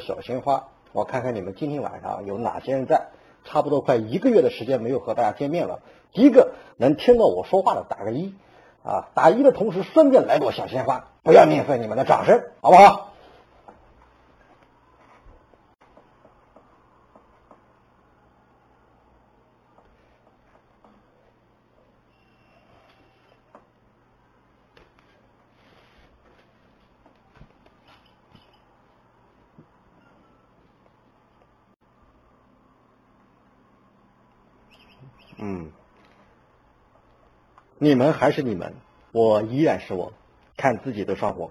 小鲜花，我看看你们今天晚上有哪些人在。差不多快一个月的时间没有和大家见面了。第一个能听到我说话的打个一，啊，打一的同时顺便来朵小鲜花，不要吝啬你们的掌声，好不好？你们还是你们，我依然是我，看自己的生活。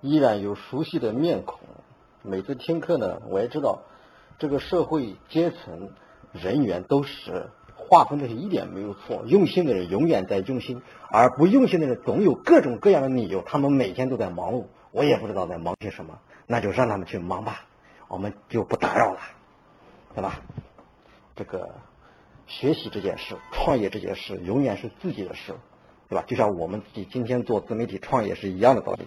依然有熟悉的面孔。每次听课呢，我也知道这个社会阶层人员都是划分的是一点没有错。用心的人永远在用心，而不用心的人总有各种各样的理由。他们每天都在忙碌，我也不知道在忙些什么。那就让他们去忙吧，我们就不打扰了，对吧？这个学习这件事、创业这件事，永远是自己的事，对吧？就像我们自己今天做自媒体创业是一样的道理。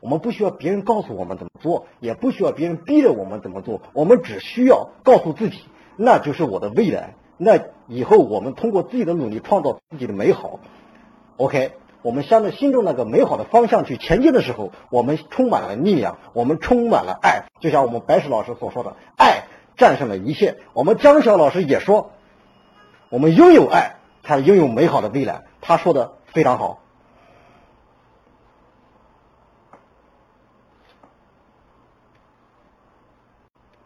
我们不需要别人告诉我们怎么做，也不需要别人逼着我们怎么做，我们只需要告诉自己，那就是我的未来。那以后我们通过自己的努力创造自己的美好。OK。我们向着心中那个美好的方向去前进的时候，我们充满了力量，我们充满了爱，就像我们白石老师所说的，爱战胜了一切。我们江晓老师也说，我们拥有爱，才拥有美好的未来。他说的非常好。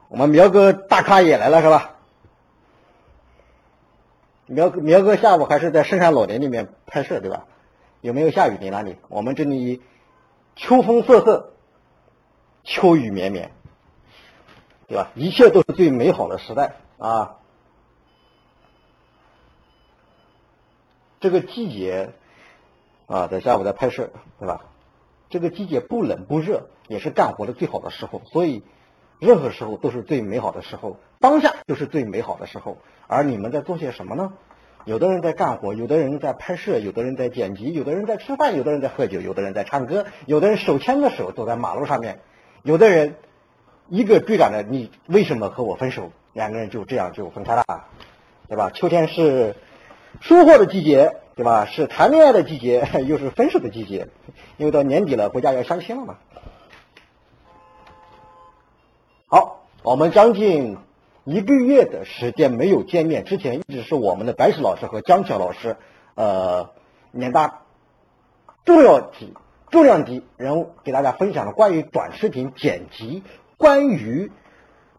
我们苗哥大咖也来了，是吧？苗哥，苗哥下午还是在深山老林里面拍摄，对吧？有没有下雨？你那里？我们这里秋风瑟瑟，秋雨绵绵，对吧？一切都是最美好的时代啊！这个季节啊，在下午在拍摄，对吧？这个季节不冷不热，也是干活的最好的时候。所以，任何时候都是最美好的时候，当下就是最美好的时候。而你们在做些什么呢？有的人在干活，有的人在拍摄，有的人在剪辑，有的人在吃饭，有的人在喝酒，有的人在唱歌，有的人手牵着手走在马路上面，有的人一个追赶着你，为什么和我分手？两个人就这样就分开了，对吧？秋天是收获的季节，对吧？是谈恋爱的季节，又是分手的季节，因为到年底了，国家要相亲了嘛。好，我们将近。一个月的时间没有见面，之前一直是我们的白石老师和江桥老师，呃，年大重要级、重量级人物给大家分享了关于短视频剪辑、关于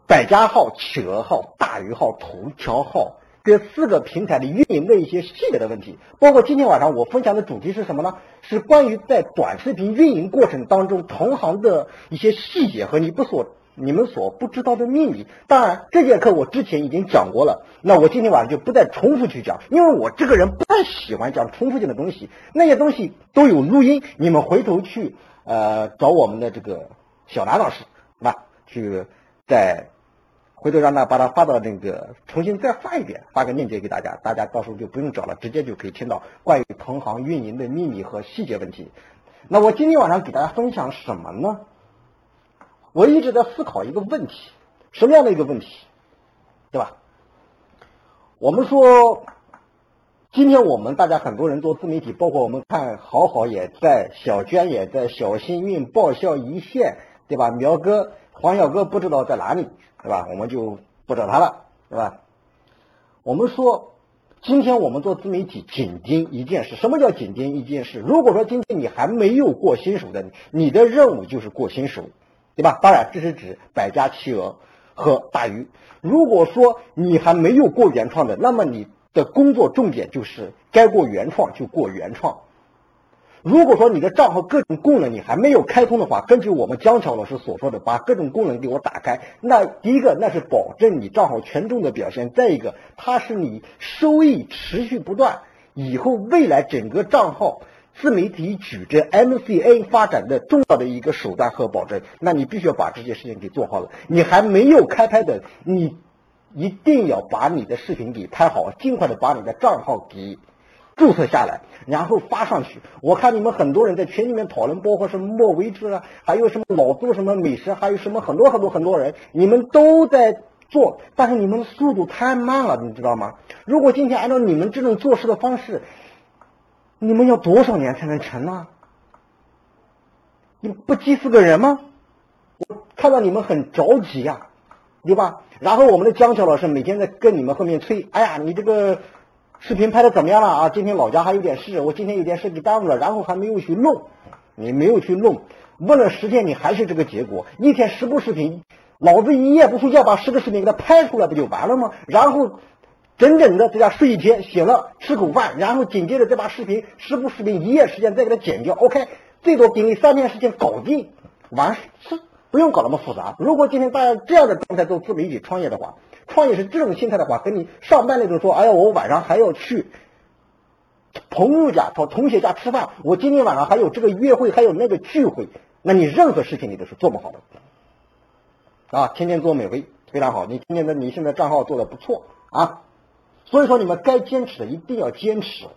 百家号、企鹅号、大鱼号、头条号这四个平台的运营的一些细节的问题。包括今天晚上我分享的主题是什么呢？是关于在短视频运营过程当中同行的一些细节和你不所。你们所不知道的秘密，当然这节课我之前已经讲过了，那我今天晚上就不再重复去讲，因为我这个人不太喜欢讲重复性的东西，那些东西都有录音，你们回头去呃找我们的这个小南老师，是吧？去再回头让他把它发到那个重新再发一遍，发个链接给大家，大家到时候就不用找了，直接就可以听到关于同行运营的秘密和细节问题。那我今天晚上给大家分享什么呢？我一直在思考一个问题，什么样的一个问题，对吧？我们说，今天我们大家很多人做自媒体，包括我们看好好也在，小娟也在，小幸运爆笑一线，对吧？苗哥、黄小哥不知道在哪里，对吧？我们就不找他了，对吧？我们说，今天我们做自媒体，紧盯一件事。什么叫紧盯一件事？如果说今天你还没有过新手的，你的任务就是过新手。对吧？当然，这是指百家企鹅和大鱼。如果说你还没有过原创的，那么你的工作重点就是该过原创就过原创。如果说你的账号各种功能你还没有开通的话，根据我们江桥老师所说的，把各种功能给我打开。那第一个，那是保证你账号权重的表现；再一个，它是你收益持续不断，以后未来整个账号。自媒体矩阵 MCN 发展的重要的一个手段和保证，那你必须要把这件事情给做好了。你还没有开拍的，你一定要把你的视频给拍好，尽快的把你的账号给注册下来，然后发上去。我看你们很多人在群里面讨论，包括什么莫为之啊，还有什么老做什么美食，还有什么很多很多很多人，你们都在做，但是你们的速度太慢了，你知道吗？如果今天按照你们这种做事的方式，你们要多少年才能成呢？你不急死个人吗？我看到你们很着急呀，对吧？然后我们的江桥老师每天在跟你们后面催，哎呀，你这个视频拍的怎么样了啊？今天老家还有点事，我今天有点事给耽误了，然后还没有去弄，你没有去弄，问了十天你还是这个结果，一天十部视频，老子一夜不睡觉把十个视频给他拍出来不就完了吗？然后。整整的在家睡一天，醒了吃口饭，然后紧接着再把视频十部视频一夜时间再给它剪掉。OK，最多给你三天时间搞定，完事不用搞那么复杂。如果今天大家这样的状态做自媒体创业的话，创业是这种心态的话，跟你上班那种说，哎呀，我晚上还要去朋友家、到同学家吃饭，我今天晚上还有这个约会，还有那个聚会，那你任何事情你都是做不好的啊！天天做美味非常好，你今天的你现在账号做的不错啊。所以说，你们该坚持的一定要坚持。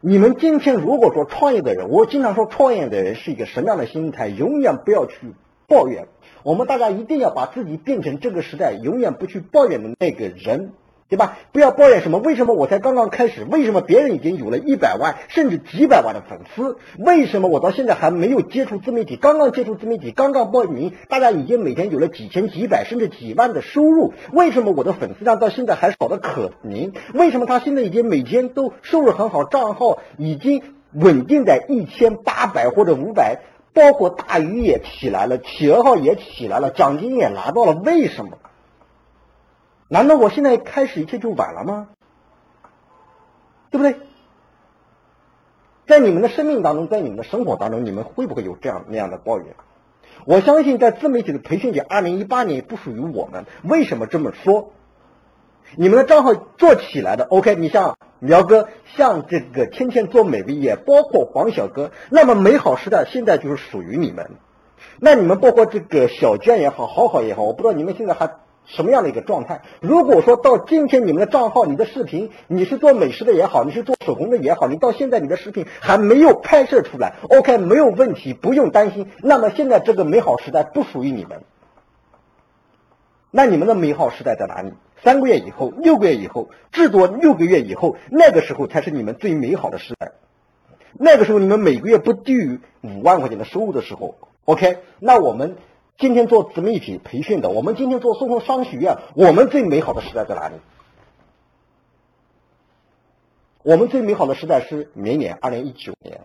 你们今天如果说创业的人，我经常说创业的人是一个什么样的心态？永远不要去抱怨。我们大家一定要把自己变成这个时代永远不去抱怨的那个人。对吧？不要抱怨什么？为什么我才刚刚开始？为什么别人已经有了一百万甚至几百万的粉丝？为什么我到现在还没有接触自媒体？刚刚接触自媒体，刚刚报名，大家已经每天有了几千、几百甚至几万的收入？为什么我的粉丝量到现在还少得可怜？为什么他现在已经每天都收入很好，账号已经稳定在一千八百或者五百？包括大鱼也起来了，企鹅号也起来了，奖金也拿到了，为什么？难道我现在开始一切就晚了吗？对不对？在你们的生命当中，在你们的生活当中，你们会不会有这样那样的抱怨？我相信，在自媒体的培训界，二零一八年不属于我们。为什么这么说？你们的账号做起来的，OK？你像苗哥，像这个天天做美味，也包括黄小哥，那么美好时代现在就是属于你们。那你们包括这个小娟也好，好好也好，我不知道你们现在还。什么样的一个状态？如果说到今天你们的账号、你的视频，你是做美食的也好，你是做手工的也好，你到现在你的视频还没有拍摄出来，OK，没有问题，不用担心。那么现在这个美好时代不属于你们，那你们的美好时代在哪里？三个月以后、六个月以后，至多六个月以后，那个时候才是你们最美好的时代。那个时候你们每个月不低于五万块钱的收入的时候，OK，那我们。今天做自媒体培训的，我们今天做送送商学院，我们最美好的时代在哪里？我们最美好的时代是明年二零一九年。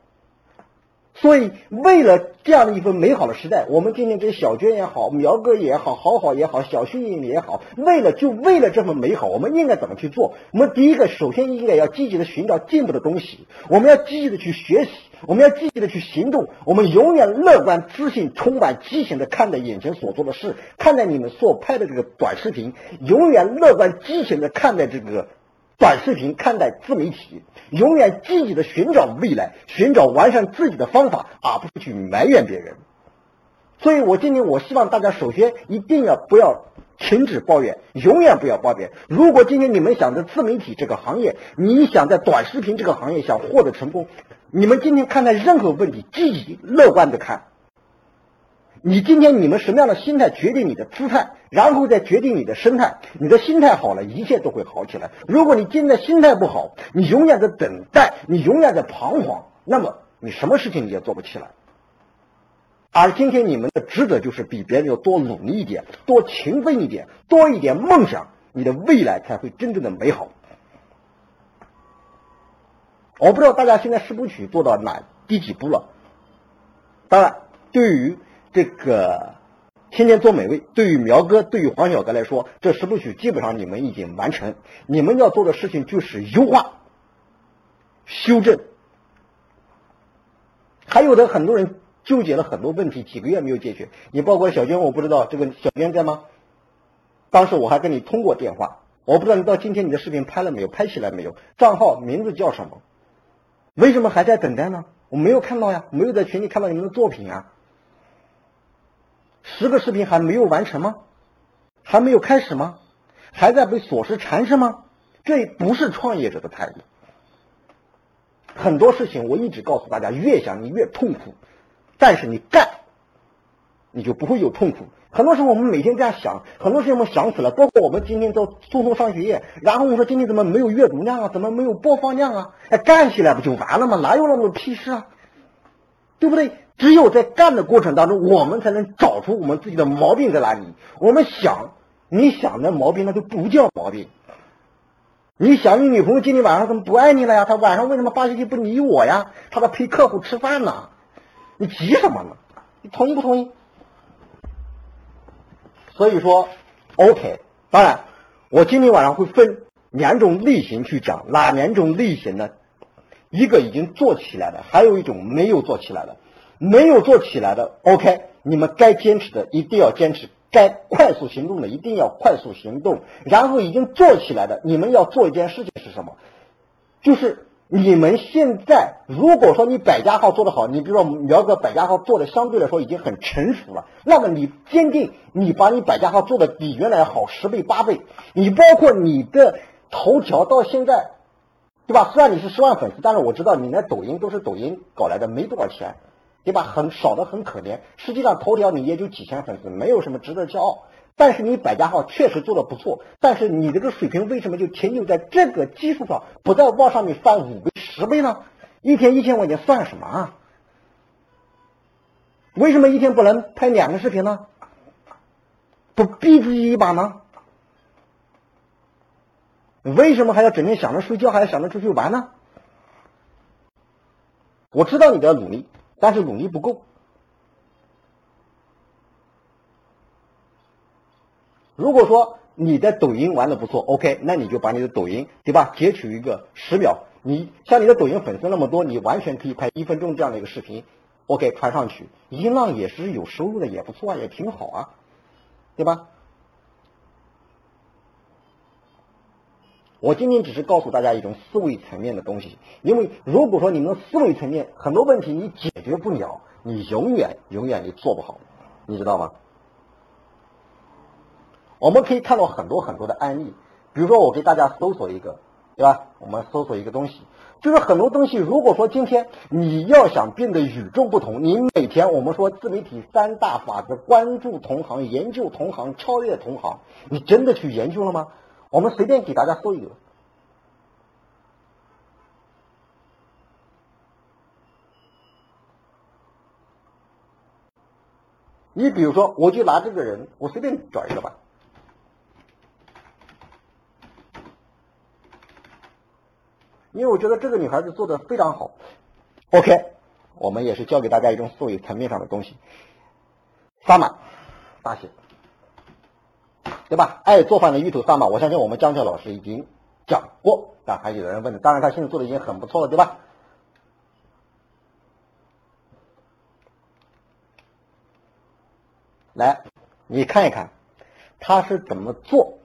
所以，为了这样的一份美好的时代，我们今天这小娟也好，苗哥也好，好好也好，小训也好，为了就为了这份美好，我们应该怎么去做？我们第一个，首先应该要积极的寻找进步的东西，我们要积极的去学习，我们要积极的去行动，我们永远乐观、自信、充满激情的看待眼前所做的事，看待你们所拍的这个短视频，永远乐观、激情的看待这个。短视频看待自媒体，永远积极的寻找未来，寻找完善自己的方法，而不是去埋怨别人。所以，我今天我希望大家首先一定要不要停止抱怨，永远不要抱怨。如果今天你们想在自媒体这个行业，你想在短视频这个行业想获得成功，你们今天看待任何问题，积极乐观的看。你今天你们什么样的心态决定你的姿态，然后再决定你的生态。你的心态好了，一切都会好起来。如果你今天心态不好，你永远在等待，你永远在彷徨，那么你什么事情你也做不起来。而今天你们的职责就是比别人要多努力一点，多勤奋一点，多一点梦想，你的未来才会真正的美好。我不知道大家现在四部曲做到哪第几步了。当然，对于这个天天做美味，对于苗哥，对于黄小哥来说，这十部曲基本上你们已经完成。你们要做的事情就是优化、修正。还有的很多人纠结了很多问题，几个月没有解决。你包括小娟，我不知道这个小娟在吗？当时我还跟你通过电话，我不知道你到今天你的视频拍了没有，拍起来没有？账号名字叫什么？为什么还在等待呢？我没有看到呀，没有在群里看到你们的作品啊。十个视频还没有完成吗？还没有开始吗？还在被琐事缠身吗？这不是创业者的态度。很多事情我一直告诉大家，越想你越痛苦，但是你干，你就不会有痛苦。很多时候我们每天这样想，很多事情我们想死了，包括我们今天做匆匆上学业，然后我说今天怎么没有阅读量啊，怎么没有播放量啊？哎，干起来不就完了吗？哪有那么多屁事啊？对不对？只有在干的过程当中，我们才能找出我们自己的毛病在哪里。我们想，你想的毛病那就不叫毛病。你想你女朋友今天晚上怎么不爱你了呀？她晚上为什么发信息不理我呀？她在陪客户吃饭呢，你急什么呢？你同意不同意？所以说，OK。当然，我今天晚上会分两种类型去讲，哪两种类型呢？一个已经做起来的，还有一种没有做起来的。没有做起来的，OK，你们该坚持的一定要坚持。该快速行动的一定要快速行动，然后已经做起来的，你们要做一件事情是什么？就是你们现在如果说你百家号做得好，你比如说苗哥百家号做的相对来说已经很成熟了，那么你坚定你把你百家号做的比原来好十倍八倍，你包括你的头条到现在，对吧？虽然你是十万粉丝，但是我知道你那抖音都是抖音搞来的，没多少钱。对吧？很少的很可怜。实际上头条你也就几千粉丝，没有什么值得骄傲。但是你百家号确实做的不错。但是你这个水平为什么就停留在这个基础上，不再往上面翻五倍、十倍呢？一天一千块钱算什么啊？为什么一天不能拍两个视频呢？不逼自己一把呢？为什么还要整天想着睡觉，还要想着出去玩呢？我知道你的努力。但是努力不够。如果说你的抖音玩的不错，OK，那你就把你的抖音，对吧？截取一个十秒，你像你的抖音粉丝那么多，你完全可以拍一分钟这样的一个视频，OK，传上去，音浪也是有收入的，也不错啊，也挺好啊，对吧？我今天只是告诉大家一种思维层面的东西，因为如果说你们的思维层面很多问题你解决不了，你永远永远你做不好，你知道吗？我们可以看到很多很多的案例，比如说我给大家搜索一个，对吧？我们搜索一个东西，就是很多东西，如果说今天你要想变得与众不同，你每天我们说自媒体三大法则：关注同行、研究同行、超越同行，你真的去研究了吗？我们随便给大家说一个，你比如说，我就拿这个人，我随便找一个吧，因为我觉得这个女孩子做的非常好。OK，我们也是教给大家一种思维层面上的东西。萨满，大写。对吧？爱做饭的芋头萨满，我相信我们江教老师已经讲过，但还有人问，当然他现在做的已经很不错了，对吧？来，你看一看他是怎么做，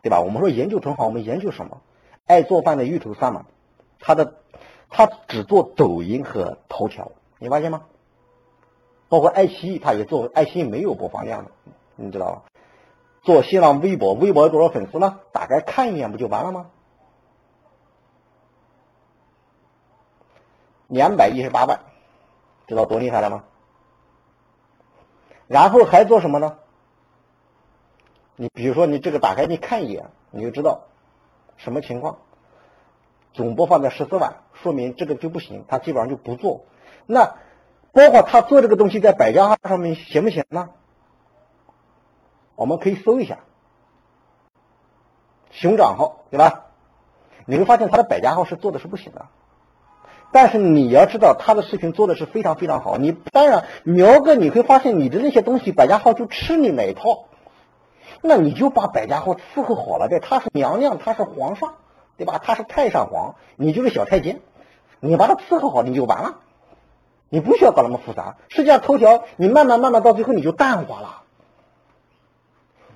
对吧？我们说研究同行，我们研究什么？爱做饭的芋头萨满，他的他只做抖音和头条，你发现吗？包括爱奇艺，他也做，爱奇艺没有播放量的，你知道吧？做新浪微博，微博有多少粉丝呢？打开看一眼不就完了吗？两百一十八万，知道多厉害了吗？然后还做什么呢？你比如说你这个打开你看一眼，你就知道什么情况。总播放在十四万，说明这个就不行，他基本上就不做。那包括他做这个东西在百家号上面行不行呢？我们可以搜一下熊掌号，对吧？你会发现他的百家号是做的是不行的，但是你要知道他的视频做的是非常非常好。你当然苗哥，你会发现你的那些东西百家号就吃你那一套，那你就把百家号伺候好了呗。他是娘娘，他是皇上，对吧？他是太上皇，你就是小太监，你把他伺候好你就完了，你不需要搞那么复杂。实际上头条你慢慢慢慢到最后你就淡化了。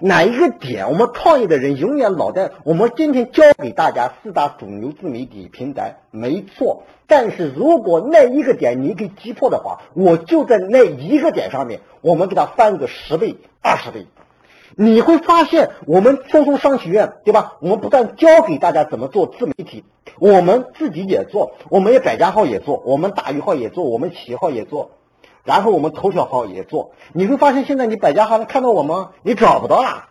哪一个点，我们创业的人永远脑袋。我们今天教给大家四大主流自媒体平台，没错。但是如果那一个点你给击破的话，我就在那一个点上面，我们给它翻个十倍、二十倍。你会发现，我们松松商学院，对吧？我们不但教给大家怎么做自媒体，我们自己也做，我们也百家号也做，我们大鱼号也做，我们企业号也做，然后我们头条号也做。你会发现，现在你百家号能看到我吗？你找不到了，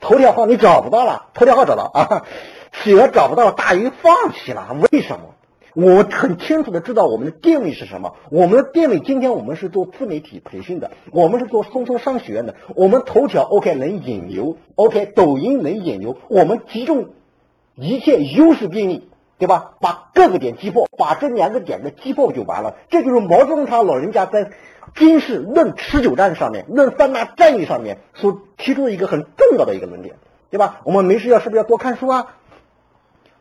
头条号你找不到了，头条号找到啊，企鹅找不到，大鱼放弃了，为什么？我很清楚的知道我们的定位是什么。我们的定位，今天我们是做自媒体培训的，我们是做松松商学院的。我们头条 OK 能引流，OK 抖音能引流，我们集中一切优势便利，对吧？把各个点击破，把这两个点的击破就完了。这就是毛泽东他老人家在军事论持久战上面、论三大战役上面所提出的一个很重要的一个论点，对吧？我们没事要是不是要多看书啊？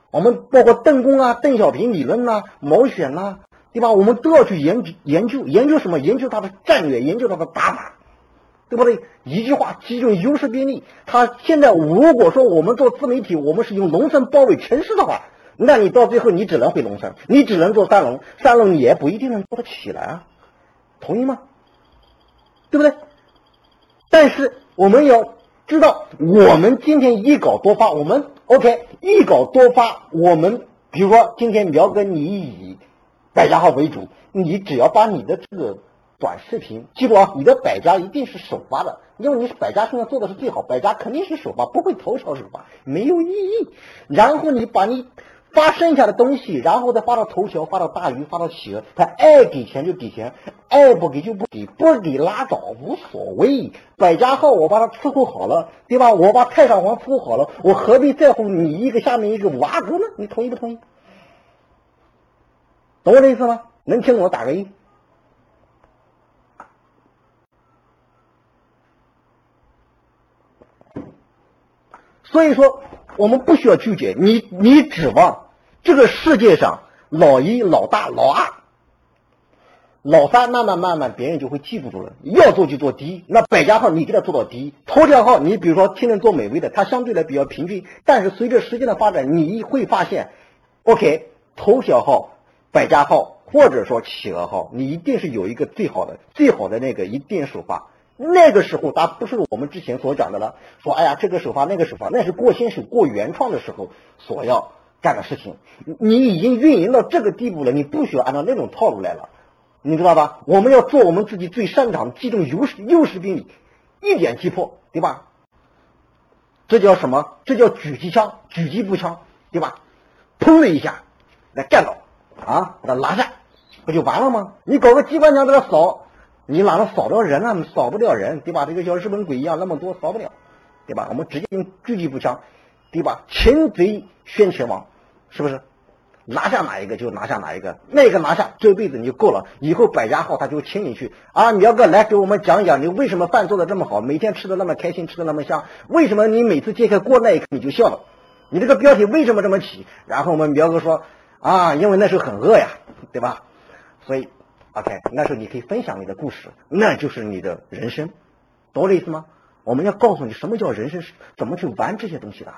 我们包括邓公啊、邓小平理论呐、毛选呐，对吧？我们都要去研究研究研究什么？研究他的战略，研究他的打法，对不对？一句话，集中优势兵力。他现在如果说我们做自媒体，我们是用农村包围城市的话，那你到最后你只能回农村，你只能做三农，三农你也不一定能做得起来啊，同意吗？对不对？但是我们要知道，我们今天一稿多发，我们。OK，一稿多发。我们比如说今天苗哥，你以百家号为主，你只要把你的这个短视频，记住啊，你的百家一定是首发的，因为你是百家现在做的是最好，百家肯定是首发，不会头条首发，没有意义。然后你把你。发剩下的东西，然后再发到头条，发到大鱼，发到企鹅。他爱给钱就给钱，爱不给就不给，不给拉倒，无所谓。百家号我把它伺候好了，对吧？我把太上皇伺候好了，我何必在乎你一个下面一个娃哥呢？你同意不同意？懂我的意思吗？能听懂打个一。所以说，我们不需要纠结。你你指望。这个世界上，老一、老大、老二、老三，慢慢慢慢，别人就会记不住了。要做就做第一。那百家号你给他做到第一，头条号你比如说天天做美味的，它相对来比较平均。但是随着时间的发展，你会发现，OK，头条号、百家号或者说企鹅号，你一定是有一个最好的、最好的那个一定首发。那个时候，它不是我们之前所讲的了。说哎呀，这个首发那个首发，那是过新手、过原创的时候所要。干的事情，你已经运营到这个地步了，你不需要按照那种套路来了，你知道吧？我们要做我们自己最擅长，击中优势优势兵力，一点击破，对吧？这叫什么？这叫狙击枪，狙击步枪，对吧？砰的一下，来干倒啊，把它拿下，不就完了吗？你搞个机关枪在那扫，你哪能扫着人啊？扫不了人，对吧？这个像日本鬼一样那么多，扫不了，对吧？我们直接用狙击步枪，对吧？擒贼先擒王。是不是拿下哪一个就拿下哪一个？那个拿下这辈子你就够了，以后百家号他就请你去啊！苗哥来给我们讲讲，你为什么饭做的这么好，每天吃的那么开心，吃的那么香？为什么你每次揭开锅那一刻你就笑了？你这个标题为什么这么起？然后我们苗哥说啊，因为那时候很饿呀，对吧？所以 OK，那时候你可以分享你的故事，那就是你的人生，懂我的意思吗？我们要告诉你什么叫人生，怎么去玩这些东西的。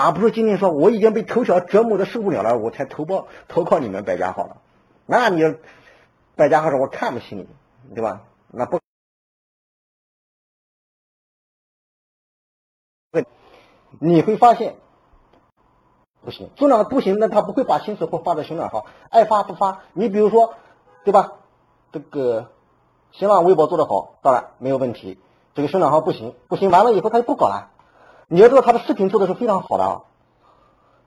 而不是今天说我已经被头条折磨的受不了了，我才投报投靠你们百家号了。那你百家号说我看不起你，对吧？那不，你会发现不行，做量不行，那他不会把心思或发在新浪号，爱发不发。你比如说，对吧？这个新浪微博做的好，当然没有问题。这个新浪号不行，不行，完了以后他就不搞了。你要知道他的视频做的是非常好的，啊，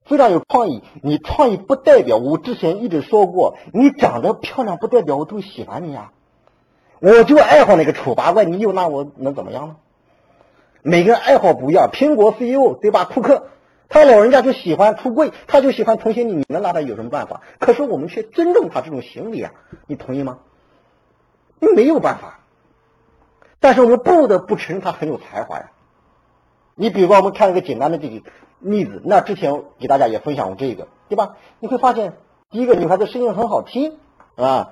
非常有创意。你创意不代表我之前一直说过，你长得漂亮不代表我都喜欢你啊。我就爱好那个丑八怪，你又拿我能怎么样呢？每个人爱好不一样。苹果 CEO 对吧？库克他老人家就喜欢出柜，他就喜欢同情你，你能拿他有什么办法？可是我们却尊重他这种行为啊，你同意吗？你没有办法。但是我们不得不承认他很有才华呀。你比如说，我们看一个简单的这个例子，那之前给大家也分享过这个，对吧？你会发现，第一个女孩子声音很好听，啊，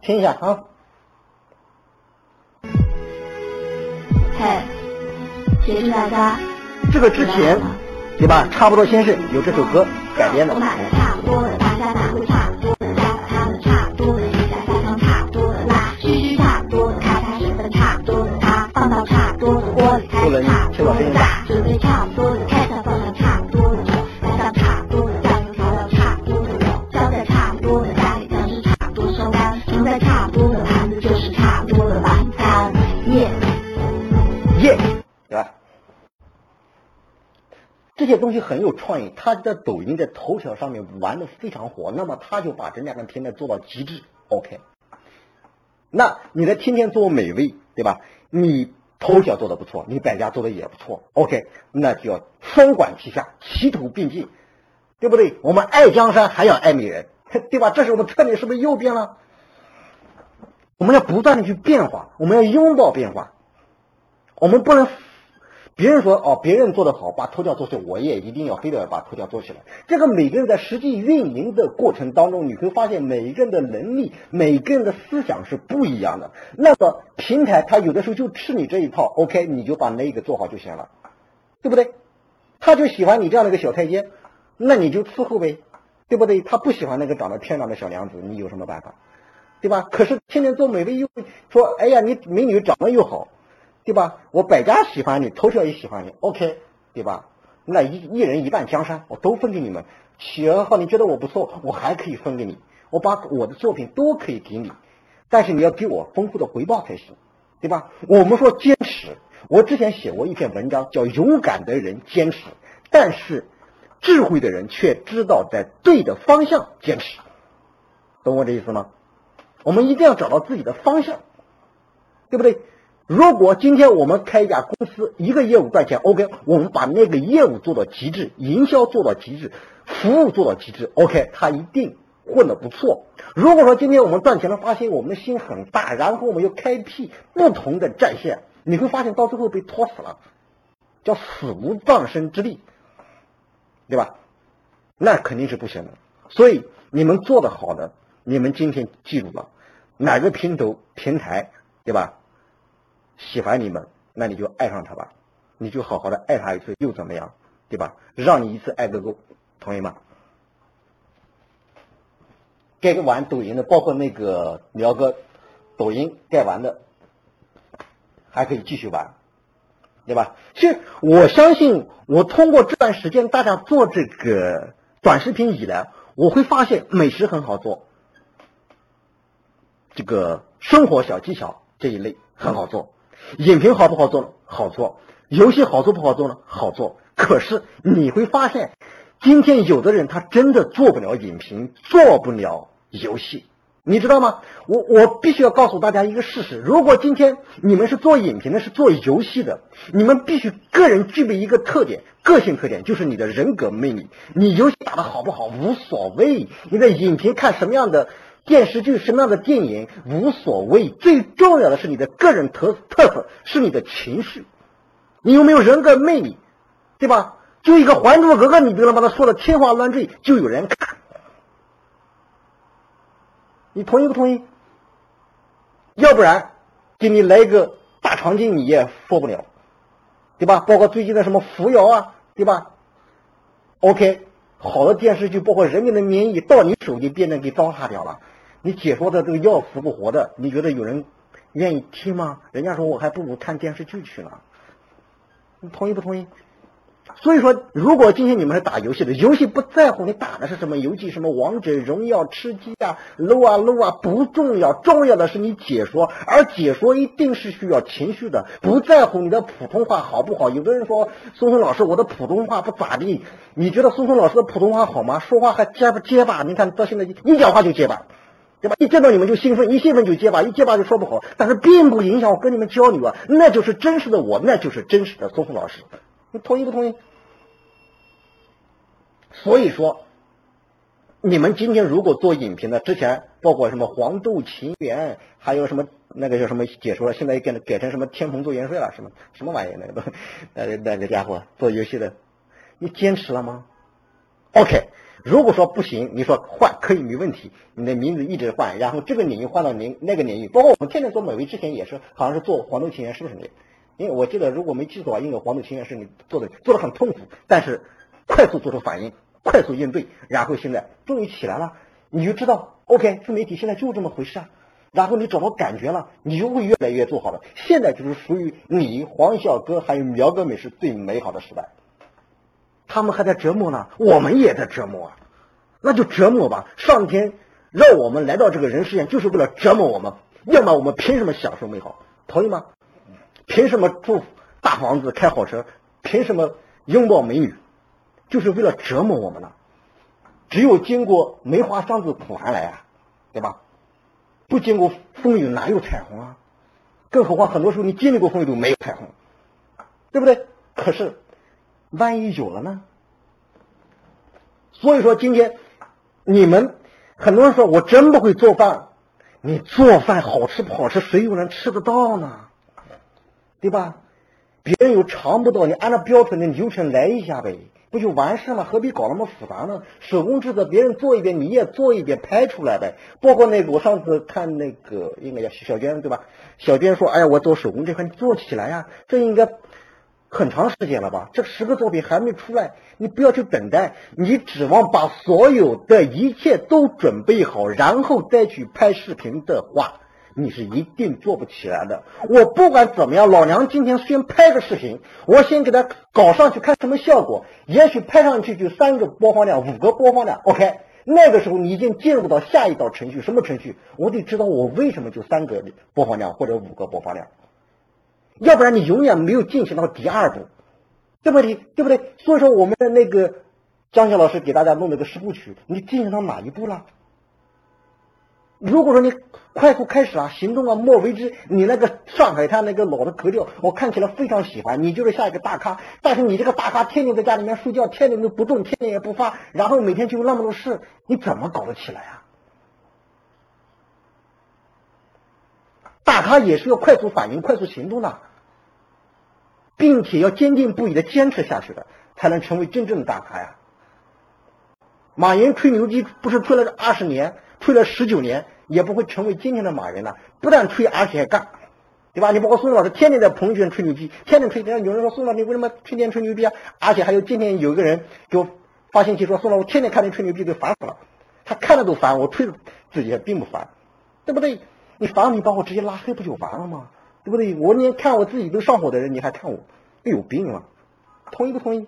听一下啊。嘿，提示大家，这个之前，对吧？差不多先生有这首歌改编的。我买的差不多了，大家哪会差不能差是吧准备差不多的菜他放了差不多的酒来到差不多的调差不多的浇在差不多的家里汁差不多干盛在差不多的盘子就是差不多的晚餐耶耶对吧这些东西很有创意他在抖音在头条上面玩的非常火那么他就把人家的平台做到极致。Ok 那你在天天做美味对吧？你头条做的不错，你百家做的也不错，OK，那就要双管齐下，齐头并进，对不对？我们爱江山还要爱美人，对吧？这时候我们策略是不是又变了？我们要不断的去变化，我们要拥抱变化，我们不能。别人说哦，别人做得好，把头条做起来，我也一定要非得要把头条做起来。这个每个人在实际运营的过程当中，你会发现每一个人的能力、每个人的思想是不一样的。那么平台它有的时候就吃你这一套，OK，你就把那个做好就行了，对不对？他就喜欢你这样的一个小太监，那你就伺候呗，对不对？他不喜欢那个长得漂亮的小娘子，你有什么办法？对吧？可是天天做美味又说，哎呀，你美女长得又好。对吧？我百家喜欢你，头条也喜欢你，OK，对吧？那一一人一半江山，我都分给你们。企鹅号，你觉得我不错，我还可以分给你，我把我的作品都可以给你，但是你要给我丰富的回报才行，对吧？我们说坚持，我之前写过一篇文章，叫勇敢的人坚持，但是智慧的人却知道在对的方向坚持，懂我这意思吗？我们一定要找到自己的方向，对不对？如果今天我们开一家公司，一个业务赚钱，OK，我们把那个业务做到极致，营销做到极致，服务做到极致，OK，他一定混得不错。如果说今天我们赚钱了，发现我们的心很大，然后我们又开辟不同的战线，你会发现到最后被拖死了，叫死无葬身之地，对吧？那肯定是不行的。所以你们做的好的，你们今天记住了哪个平头平台，对吧？喜欢你们，那你就爱上他吧，你就好好的爱他一次又怎么样，对吧？让你一次爱个够，同意吗？该玩抖音的，包括那个苗哥，抖音该玩的，还可以继续玩，对吧？其实我相信，我通过这段时间大家做这个短视频以来，我会发现美食很好做，这个生活小技巧这一类很好做。影评好不好做？好做。游戏好做不好做呢？好做。可是你会发现，今天有的人他真的做不了影评，做不了游戏，你知道吗？我我必须要告诉大家一个事实：如果今天你们是做影评的，是做游戏的，你们必须个人具备一个特点，个性特点就是你的人格魅力。你游戏打得好不好无所谓，你的影评看什么样的。电视剧什么样的电影无所谓，最重要的是你的个人特特色，是你的情绪，你有没有人格魅力，对吧？就一个《还珠格格》，你就能把它说的天花乱坠，就有人看，你同意不同意？要不然给你来一个大长今，你也说不了，对吧？包括最近的什么扶摇啊，对吧？OK，好的电视剧，包括《人民的名义》，到你手里变成给糟蹋掉了。你解说的这个要死不活的，你觉得有人愿意听吗？人家说我还不如看电视剧去呢。你同意不同意？所以说，如果今天你们是打游戏的，游戏不在乎你打的是什么游戏，什么王者荣耀、吃鸡啊、撸啊撸啊，不重要，重要的是你解说，而解说一定是需要情绪的，不在乎你的普通话好不好。有的人说，松松老师，我的普通话不咋地，你觉得松松老师的普通话好吗？说话还结不结巴？你看到现在一讲话就结巴。对吧？一见到你们就兴奋，一兴奋就结巴，一结巴就说不好，但是并不影响我跟你们交流啊，那就是真实的我，那就是真实的松松老师，你同意不同意？所以说，你们今天如果做影评的，之前包括什么黄豆情缘，还有什么那个叫什么解说，现在又改改成什么天蓬做元帅了，什么什么玩意那个都，那那个家伙做游戏的，你坚持了吗？OK。如果说不行，你说换可以没问题，你的名字一直换，然后这个领域换到您那个领域，包括我们天天做美味之前也是，好像是做黄豆情缘，是不是你？因为我记得如果没记错啊，应该黄豆情缘是你做的，做的很痛苦，但是快速做出反应，快速应对，然后现在终于起来了，你就知道，OK，自媒体现在就这么回事啊。然后你找到感觉了，你就会越来越做好了。现在就是属于你黄小哥还有苗哥美是最美好的时代。他们还在折磨呢，我们也在折磨啊，那就折磨吧。上天让我们来到这个人世间，就是为了折磨我们。要么我们凭什么享受美好？同意吗？凭什么住大房子、开好车？凭什么拥抱美女？就是为了折磨我们呢。只有经过梅花香自苦寒来啊，对吧？不经过风雨哪有彩虹啊？更何况很多时候你经历过风雨都没有彩虹，对不对？可是万一有了呢？所以说今天你们很多人说我真不会做饭，你做饭好吃不好吃，谁又能吃得到呢？对吧？别人又尝不到，你按照标准的流程来一下呗。不就完事了？何必搞那么复杂呢？手工制作，别人做一遍，你也做一遍，拍出来呗。包括那个，我上次看那个，应该叫小娟对吧？小娟说：“哎呀，我做手工这块，你做起来呀，这应该很长时间了吧？这十个作品还没出来，你不要去等待，你指望把所有的一切都准备好，然后再去拍视频的话。”你是一定做不起来的。我不管怎么样，老娘今天先拍个视频，我先给他搞上去看什么效果。也许拍上去就三个播放量、五个播放量，OK。那个时候你已经进入到下一道程序，什么程序？我得知道我为什么就三个播放量或者五个播放量，要不然你永远没有进行到第二步，对不对？对不对？所以说我们的那个张晓老师给大家弄了个十部曲，你进行到哪一步了？如果说你快速开始啊，行动啊，莫为之。你那个上海滩那个老的格调，我看起来非常喜欢。你就是下一个大咖，但是你这个大咖天天在家里面睡觉，天天都不动，天天也不发，然后每天就有那么多事，你怎么搞得起来啊？大咖也是要快速反应、快速行动的，并且要坚定不移的坚持下去的，才能成为真正的大咖呀。马云吹牛逼不是吹了二十年？吹了十九年也不会成为今天的马云呢，不但吹，而且还干，对吧？你包括孙老师天天在朋友圈吹牛逼，天天吹。有人说孙老师你为什么天天吹牛逼啊？而且还有今天有一个人给我发信息说，孙老师我天天看你吹牛逼，给烦死了。他看着都烦，我吹自己也并不烦，对不对？你烦你把我直接拉黑不就完了吗？对不对？我连看我自己都上火的人，你还看我，有病啊！同意不同意？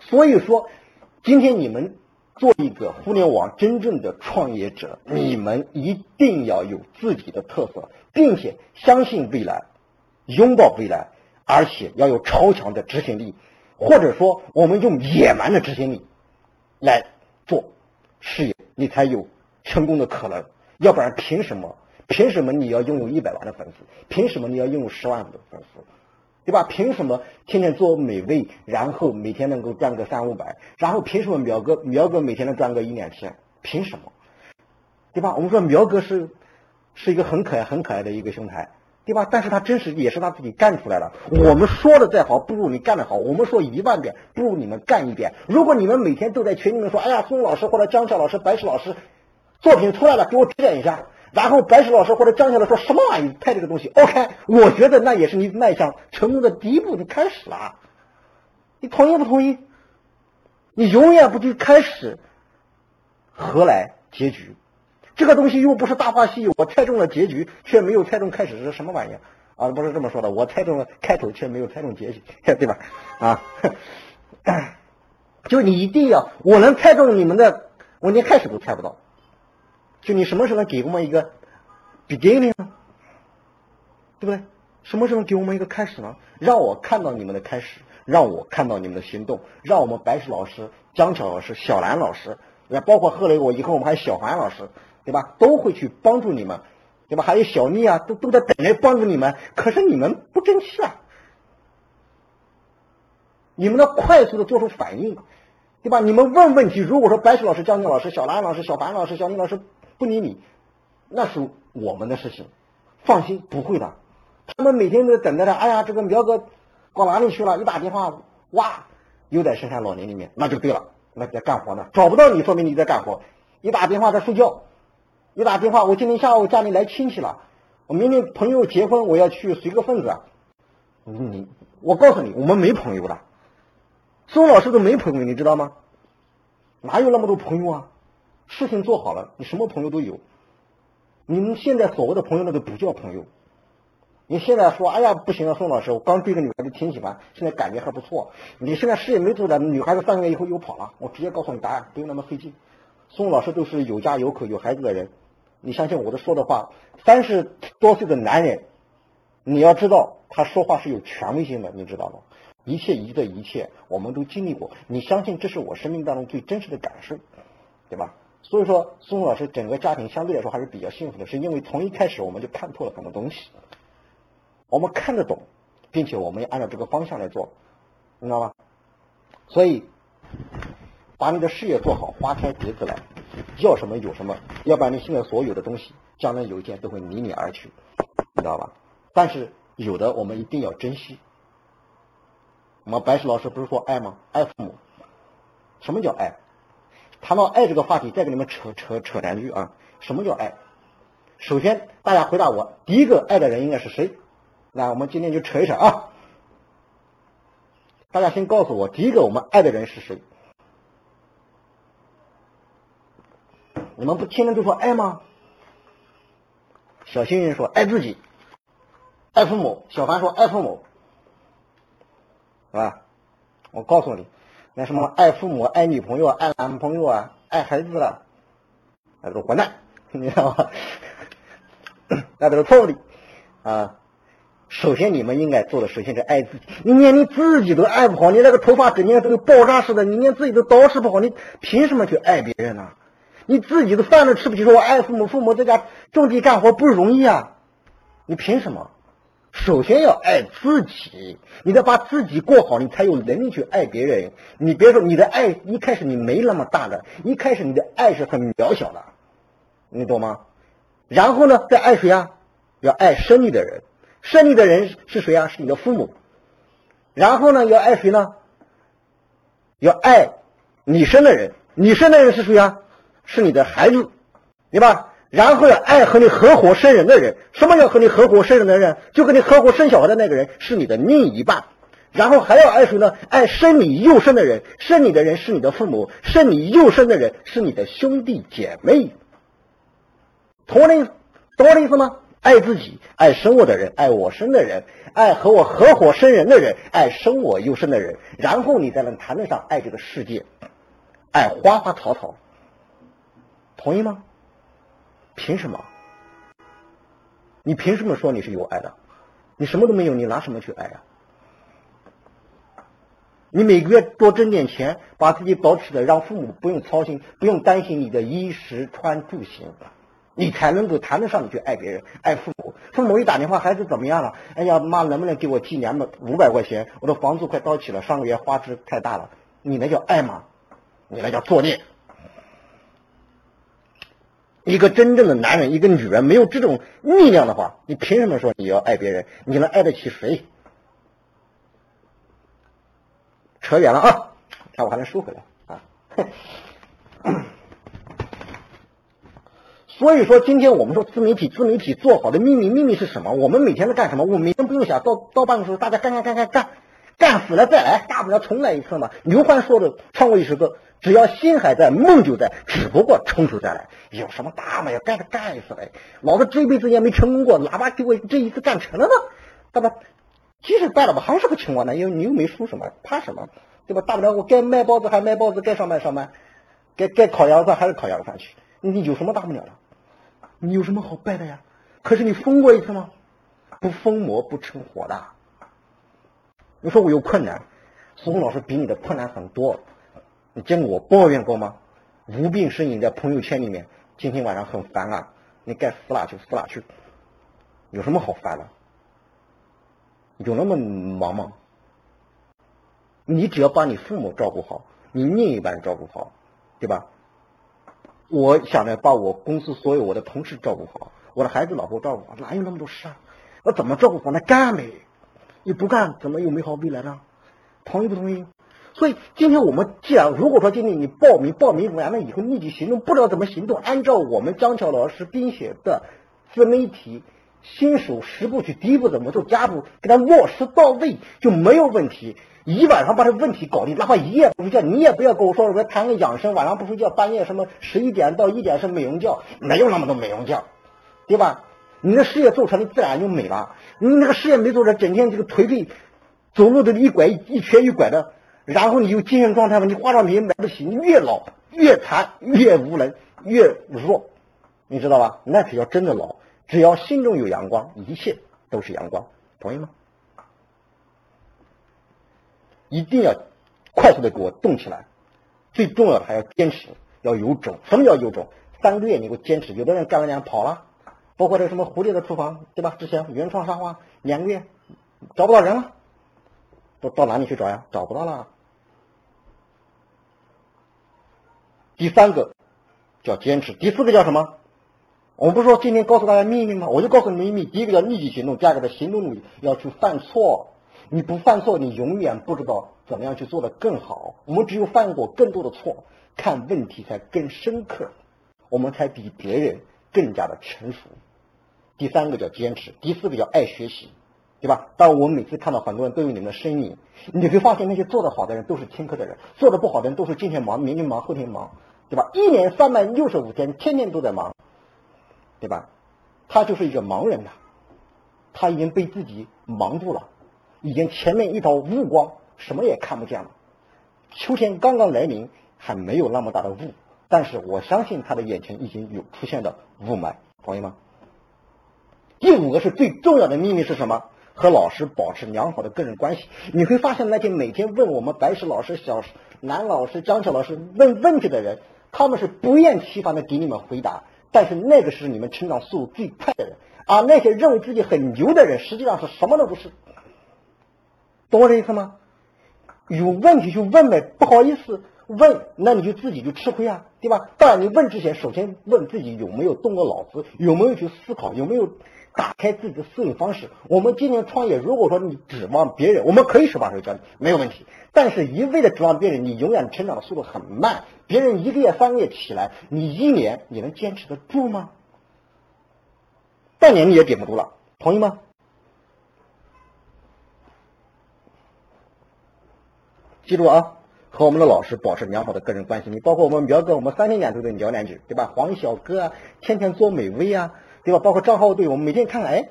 所以说，今天你们。做一个互联网真正的创业者，你们一定要有自己的特色，并且相信未来，拥抱未来，而且要有超强的执行力，或者说我们用野蛮的执行力来做事业，你才有成功的可能。要不然凭什么？凭什么你要拥有一百万的粉丝？凭什么你要拥有十万的粉丝？对吧？凭什么天天做美味，然后每天能够赚个三五百？然后凭什么苗哥苗哥每天能赚个一两千？凭什么？对吧？我们说苗哥是是一个很可爱很可爱的一个兄台，对吧？但是他真实也是他自己干出来的。我们说的再好，不如你干的好。我们说一万遍，不如你们干一遍。如果你们每天都在群里面说，哎呀，孙老师或者江笑老师、白石老师作品出来了，给我指点一下。然后白石老师或者张小老师说什么玩意拍这个东西？OK，我觉得那也是你迈向成功的第一步，你开始了。你同意不同意？你永远不去开始，何来结局？这个东西又不是大话西游，我猜中了结局，却没有猜中开始是什么玩意啊？不是这么说的，我猜中了开头，却没有猜中结局，对吧？啊，就你一定要，我能猜中你们的，我连开始都猜不到。就你什么时候能给我们一个 beginning 呢？对不对？什么时候给我们一个开始呢？让我看到你们的开始，让我看到你们的行动，让我们白石老师、江巧老师、小兰老师，包括后来我以后我们还有小环老师，对吧？都会去帮助你们，对吧？还有小妮啊，都都在等着帮助你们。可是你们不争气啊！你们的快速的做出反应，对吧？你们问问题，如果说白石老师、江巧老师、小兰老师、小凡老师、小妮老师。不理你，那是我们的事情。放心，不会的。他们每天都等待着。哎呀，这个苗哥搞哪里去了？一打电话，哇，又在深山老林里面，那就对了，那在干活呢。找不到你，说明你在干活。一打电话在睡觉，一打电话，我今天下午家里来亲戚了，我明天朋友结婚，我要去随个份子。你，我告诉你，我们没朋友的。孙老师都没朋友，你知道吗？哪有那么多朋友啊？事情做好了，你什么朋友都有。你们现在所谓的朋友，那都不叫朋友。你现在说，哎呀，不行啊，宋老师，我刚追个女孩子挺喜欢，现在感觉还不错。你现在事业没做的，女孩子三个月以后又跑了，我直接告诉你答案，不用那么费劲。宋老师都是有家有口有孩子的人，你相信我的说的话。三十多岁的男人，你要知道他说话是有权威性的，你知道吗？一切一的一切，我们都经历过。你相信这是我生命当中最真实的感受，对吧？所以说，孙老师整个家庭相对来说还是比较幸福的，是因为从一开始我们就看透了很多东西，我们看得懂，并且我们要按照这个方向来做，你知道吗？所以，把你的事业做好，花开蝶子来，要什么有什么，要不然你现在所有的东西，将来有一天都会离你而去，你知道吧？但是有的我们一定要珍惜。我们白石老师不是说爱吗？爱父母。什么叫爱？谈到爱这个话题，再给你们扯扯扯两句啊。什么叫爱？首先，大家回答我，第一个爱的人应该是谁？来我们今天就扯一扯啊。大家先告诉我，第一个我们爱的人是谁？你们不天天都说爱吗？小幸运说爱自己，爱父母。小凡说爱父母。是吧？我告诉你，那什么爱父母、爱女朋友、爱男朋友啊、爱孩子了，那都是混蛋，你知道吗？那都是错误的啊！首先你们应该做的，首先是爱自己。你连你自己都爱不好，你那个头发整天都爆炸似的，你连自己都捯饬不好，你凭什么去爱别人呢？你自己的饭都吃不起，说我爱父母，父母在家种地干活不容易啊，你凭什么？首先要爱自己，你得把自己过好，你才有能力去爱别人。你别说你的爱一开始你没那么大的，一开始你的爱是很渺小的，你懂吗？然后呢，再爱谁啊？要爱生你的人，生你的人是谁啊？是你的父母。然后呢，要爱谁呢？要爱你生的人，你生的人是谁啊？是你的孩子，对吧？然后要爱和你合伙生人的人，什么叫和你合伙生人的人？就跟你合伙生小孩的那个人是你的另一半。然后还要爱谁呢？爱生你幼生的人，生你的人是你的父母，生你幼生的人是你的兄弟姐妹。同我的懂我的意思吗？爱自己，爱生我的人，爱我生的人，爱和我合伙生人的人，爱生我幼生的人。然后你才能谈得上爱这个世界，爱花花草草。同意吗？凭什么？你凭什么说你是有爱的？你什么都没有，你拿什么去爱啊？你每个月多挣点钱，把自己保持的，让父母不用操心，不用担心你的衣食穿住行，你才能够谈得上你去爱别人，爱父母。父母一打电话，孩子怎么样了？哎呀，妈，能不能给我寄两百五百块钱？我的房租快到期了，上个月花支太大了。你那叫爱吗？你那叫作孽。一个真正的男人，一个女人没有这种力量的话，你凭什么说你要爱别人？你能爱得起谁？扯远了啊！看我还能收回来啊！所以说，今天我们说自媒体，自媒体做好的秘密，秘密是什么？我们每天在干什么？我们每天不用想到到办公室，大家干干干干干，干死了再来，大不了重来一次嘛。刘欢说的，唱过一首歌。只要心还在，梦就在，只不过从头再来。有什么大嘛？要干就干一次呗。老子这辈子也没成功过，哪怕给我这一次干成了呢？对吧？即使败了吧，还是个情况呢。因为你又没输什么，怕什么？对吧？大不了我该卖包子还卖包子，该上班上班，该该烤羊肉饭还是烤羊肉饭去。你有什么大不了的？你有什么好败的呀？可是你疯过一次吗？不疯魔不成活的。你说我有困难，苏红老师比你的困难很多。你见过我抱怨过吗？无病呻吟在朋友圈里面，今天晚上很烦啊！你该死哪去死哪去，有什么好烦的？有那么忙吗？你只要把你父母照顾好，你另一半照顾好，对吧？我想着把我公司所有我的同事照顾好，我的孩子老婆照顾好，哪有那么多事啊？我怎么照顾好？那干呗！你不干怎么有美好未来呢？同意不同意？所以今天我们既然如果说今天你报名报名完了以后立即行动，不知道怎么行动，按照我们江桥老师编写的自媒体新手十步去，第一步怎么做，加步给他落实到位就没有问题。一晚上把这问题搞定，哪怕一夜不睡觉，你也不要跟我说我谈个养生，晚上不睡觉，半夜什么十一点到一点是美容觉，没有那么多美容觉，对吧？你的事业做成了，自然就美了。你那个事业没做成，整天这个颓废，走路都一拐一瘸一拐的。然后你有精神状态吗？你化妆品买不起，你越老越残越无能越弱，你知道吧？那才叫真的老。只要心中有阳光，一切都是阳光，同意吗？一定要快速的给我动起来。最重要的还要坚持，要有种。什么叫有种？三个月你给我坚持，有的人干了两年跑了，包括这个什么狐狸的厨房，对吧？之前原创沙发两个月找不到人了，都到哪里去找呀？找不到了。第三个叫坚持，第四个叫什么？我们不是说今天告诉大家秘密吗？我就告诉你们秘密，第一个叫立即行动，第二个在行动力要去犯错。你不犯错，你永远不知道怎么样去做得更好。我们只有犯过更多的错，看问题才更深刻，我们才比别人更加的成熟。第三个叫坚持，第四个叫爱学习，对吧？当我们每次看到很多人都有你们的身影，你会发现那些做得好的人都是听课的人，做得不好的人都是今天忙明天忙后天忙，对吧？一年三百六十五天，天天都在忙，对吧？他就是一个盲人呐，他已经被自己忙住了。已经前面一道雾光，什么也看不见了。秋天刚刚来临，还没有那么大的雾，但是我相信他的眼前已经有出现的雾霾，同意吗。第五个是最重要的秘密是什么？和老师保持良好的个人关系。你会发现那些每天问我们白石老师、小南老师、张晓老师问问题的人，他们是不厌其烦的给你们回答，但是那个是你们成长速度最快的人，而那些认为自己很牛的人，实际上是什么都不是。懂我这意思吗？有问题就问呗，不好意思问，那你就自己就吃亏啊，对吧？当然，你问之前，首先问自己有没有动过脑子，有没有去思考，有没有打开自己的思维方式。我们今年创业，如果说你指望别人，我们可以手把手教你，没有问题。但是，一味的指望别人，你永远成长的速度很慢。别人一个月、三个月起来，你一年你能坚持得住吗？半年你也顶不住了，同意吗？记住啊，和我们的老师保持良好的个人关系。你包括我们苗哥，我们三天两头的聊两句，对吧？黄小哥啊，天天做美味啊，对吧？包括账号对我们每天看，哎，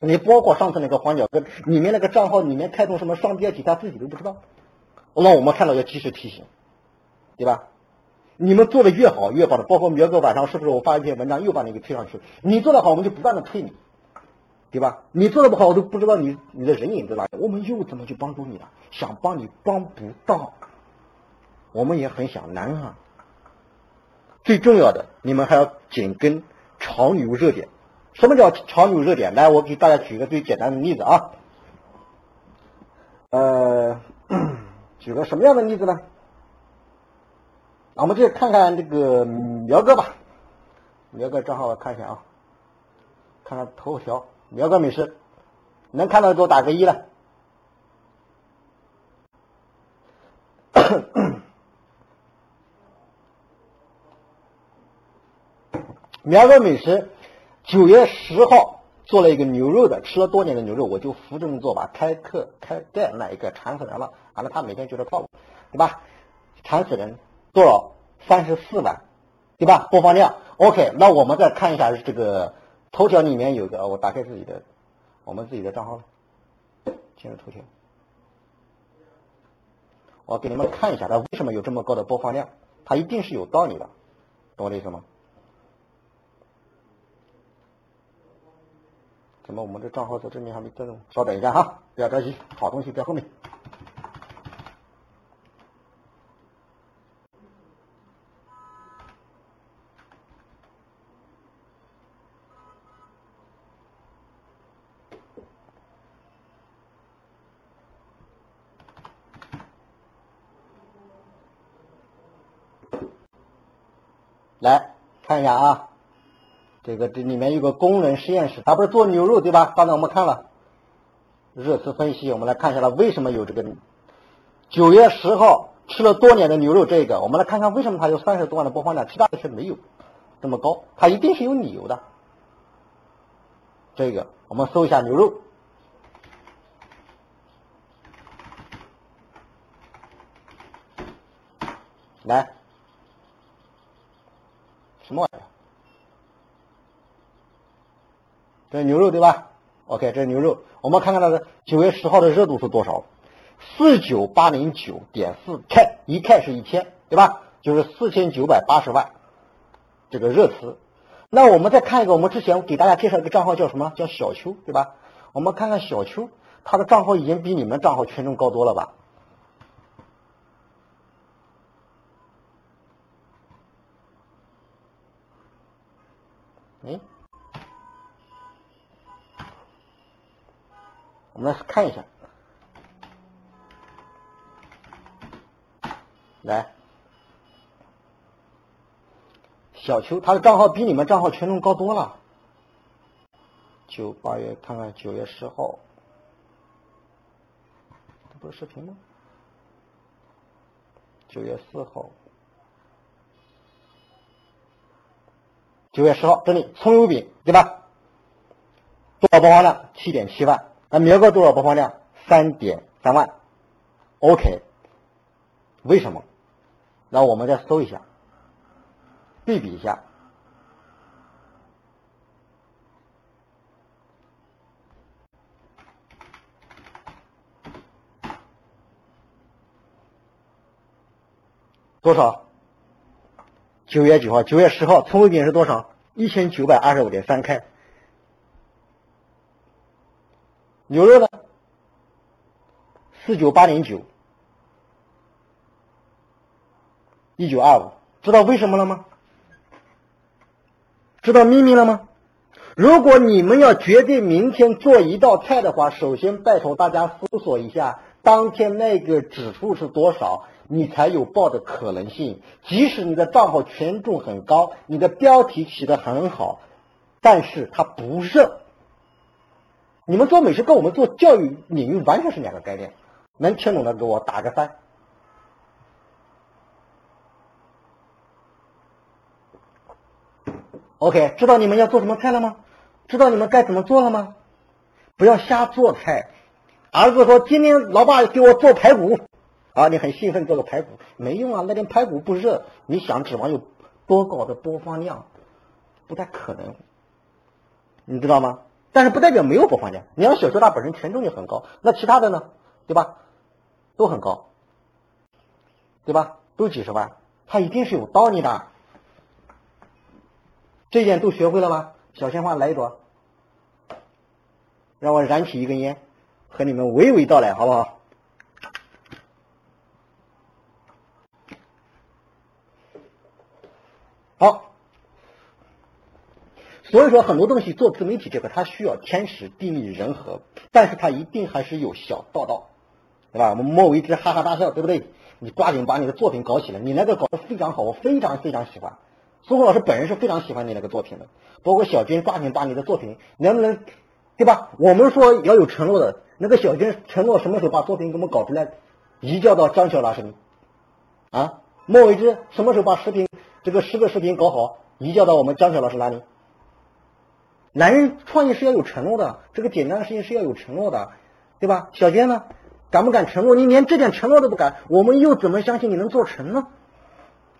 你包括上次那个黄小哥里面那个账号里面开通什么双标题，他自己都不知道，那我们看到要及时提醒，对吧？你们做的越好越棒的，包括苗哥晚上是不是我发一篇文章又把你给推上去？你做的好，我们就不断的推你。对吧？你做的不好，我都不知道你你的人影在哪里。我们又怎么去帮助你了？想帮你帮不到，我们也很想难啊。最重要的，你们还要紧跟潮流热点。什么叫潮流热点？来，我给大家举个最简单的例子啊。呃，举个什么样的例子呢？那我们就看看这个苗哥吧。苗哥账号我看一下啊，看看头条。苗哥美食，能看到给我打个一了。苗哥美食九月十号做了一个牛肉的，吃了多年的牛肉，我就扶正做吧，开课开店那一个馋死人了。完了，他每天觉得套路，对吧？馋死人，多少？三十四万，对吧？播放量。OK，那我们再看一下这个。头条里面有个，我打开自己的，我们自己的账号了，进入头条，我给你们看一下，它为什么有这么高的播放量？它一定是有道理的，懂我的意思吗？怎么我们的账号在这里还没登录？稍等一下哈，不要着急，好东西在后面。来看一下啊，这个这里面有个工人实验室，他不是做牛肉对吧？刚才我们看了热词分析，我们来看一下他为什么有这个九月十号吃了多年的牛肉这个，我们来看看为什么他有三十多万的播放量，其他的却没有这么高，他一定是有理由的。这个我们搜一下牛肉，来。什么玩意儿？这牛肉对吧？Ok 这是牛肉。我们看看它的九月十号的热度是多少？四九八零九点四 k 一 k 是一千对吧？就是四千九百八十万这个热词。那我们再看一个我们之前给大家介绍一个账号叫什么？叫小秋对吧？我们看看小秋他的账号已经比你们账号权重高多了吧？哎我们来看一下，来，小邱他的账号比你们账号权重高多了。九八月看看九月十号，这不是视频吗？九月四号，九月十号，这里葱油饼对吧？多少播放量？七点七万。那苗哥多少播放量？三点三万。OK，为什么？那我们再搜一下，对比一下。多少？九月九号，九月十号，葱油饼是多少？一千九百二十五点三 K。牛肉呢？四九八点九，一九二五。知道为什么了吗？知道秘密了吗？如果你们要决定明天做一道菜的话，首先拜托大家搜索一下当天那个指数是多少。你才有报的可能性。即使你的账号权重很高，你的标题起得很好，但是它不热。你们做美食跟我们做教育领域完全是两个概念。能听懂的给我打个三。OK，知道你们要做什么菜了吗？知道你们该怎么做了吗？不要瞎做菜。儿子说：“今天老爸给我做排骨。”啊，你很兴奋做个排骨没用啊，那天排骨不热，你想指望有多高的播放量，不太可能，你知道吗？但是不代表没有播放量。你要小说它本身权重就很高，那其他的呢，对吧？都很高，对吧？都几十万，它一定是有道理的。这一点都学会了吗？小鲜花来一朵，让我燃起一根烟，和你们娓娓道来，好不好？好，所以说很多东西做自媒体这个，它需要天时地利人和，但是它一定还是有小道道，对吧？我们莫为之哈哈大笑，对不对？你抓紧把你的作品搞起来，你那个搞得非常好，我非常非常喜欢。苏红老师本人是非常喜欢你那个作品的，包括小军抓紧把你的作品，能不能，对吧？我们说要有承诺的，那个小军承诺什么时候把作品给我们搞出来，移交到张晓老师那里，啊？莫为之什么时候把视频？这个十个视频搞好，移交到我们张晓老师那里。男人创业是要有承诺的，这个简单的事情是要有承诺的，对吧？小娟呢，敢不敢承诺？你连这点承诺都不敢，我们又怎么相信你能做成呢？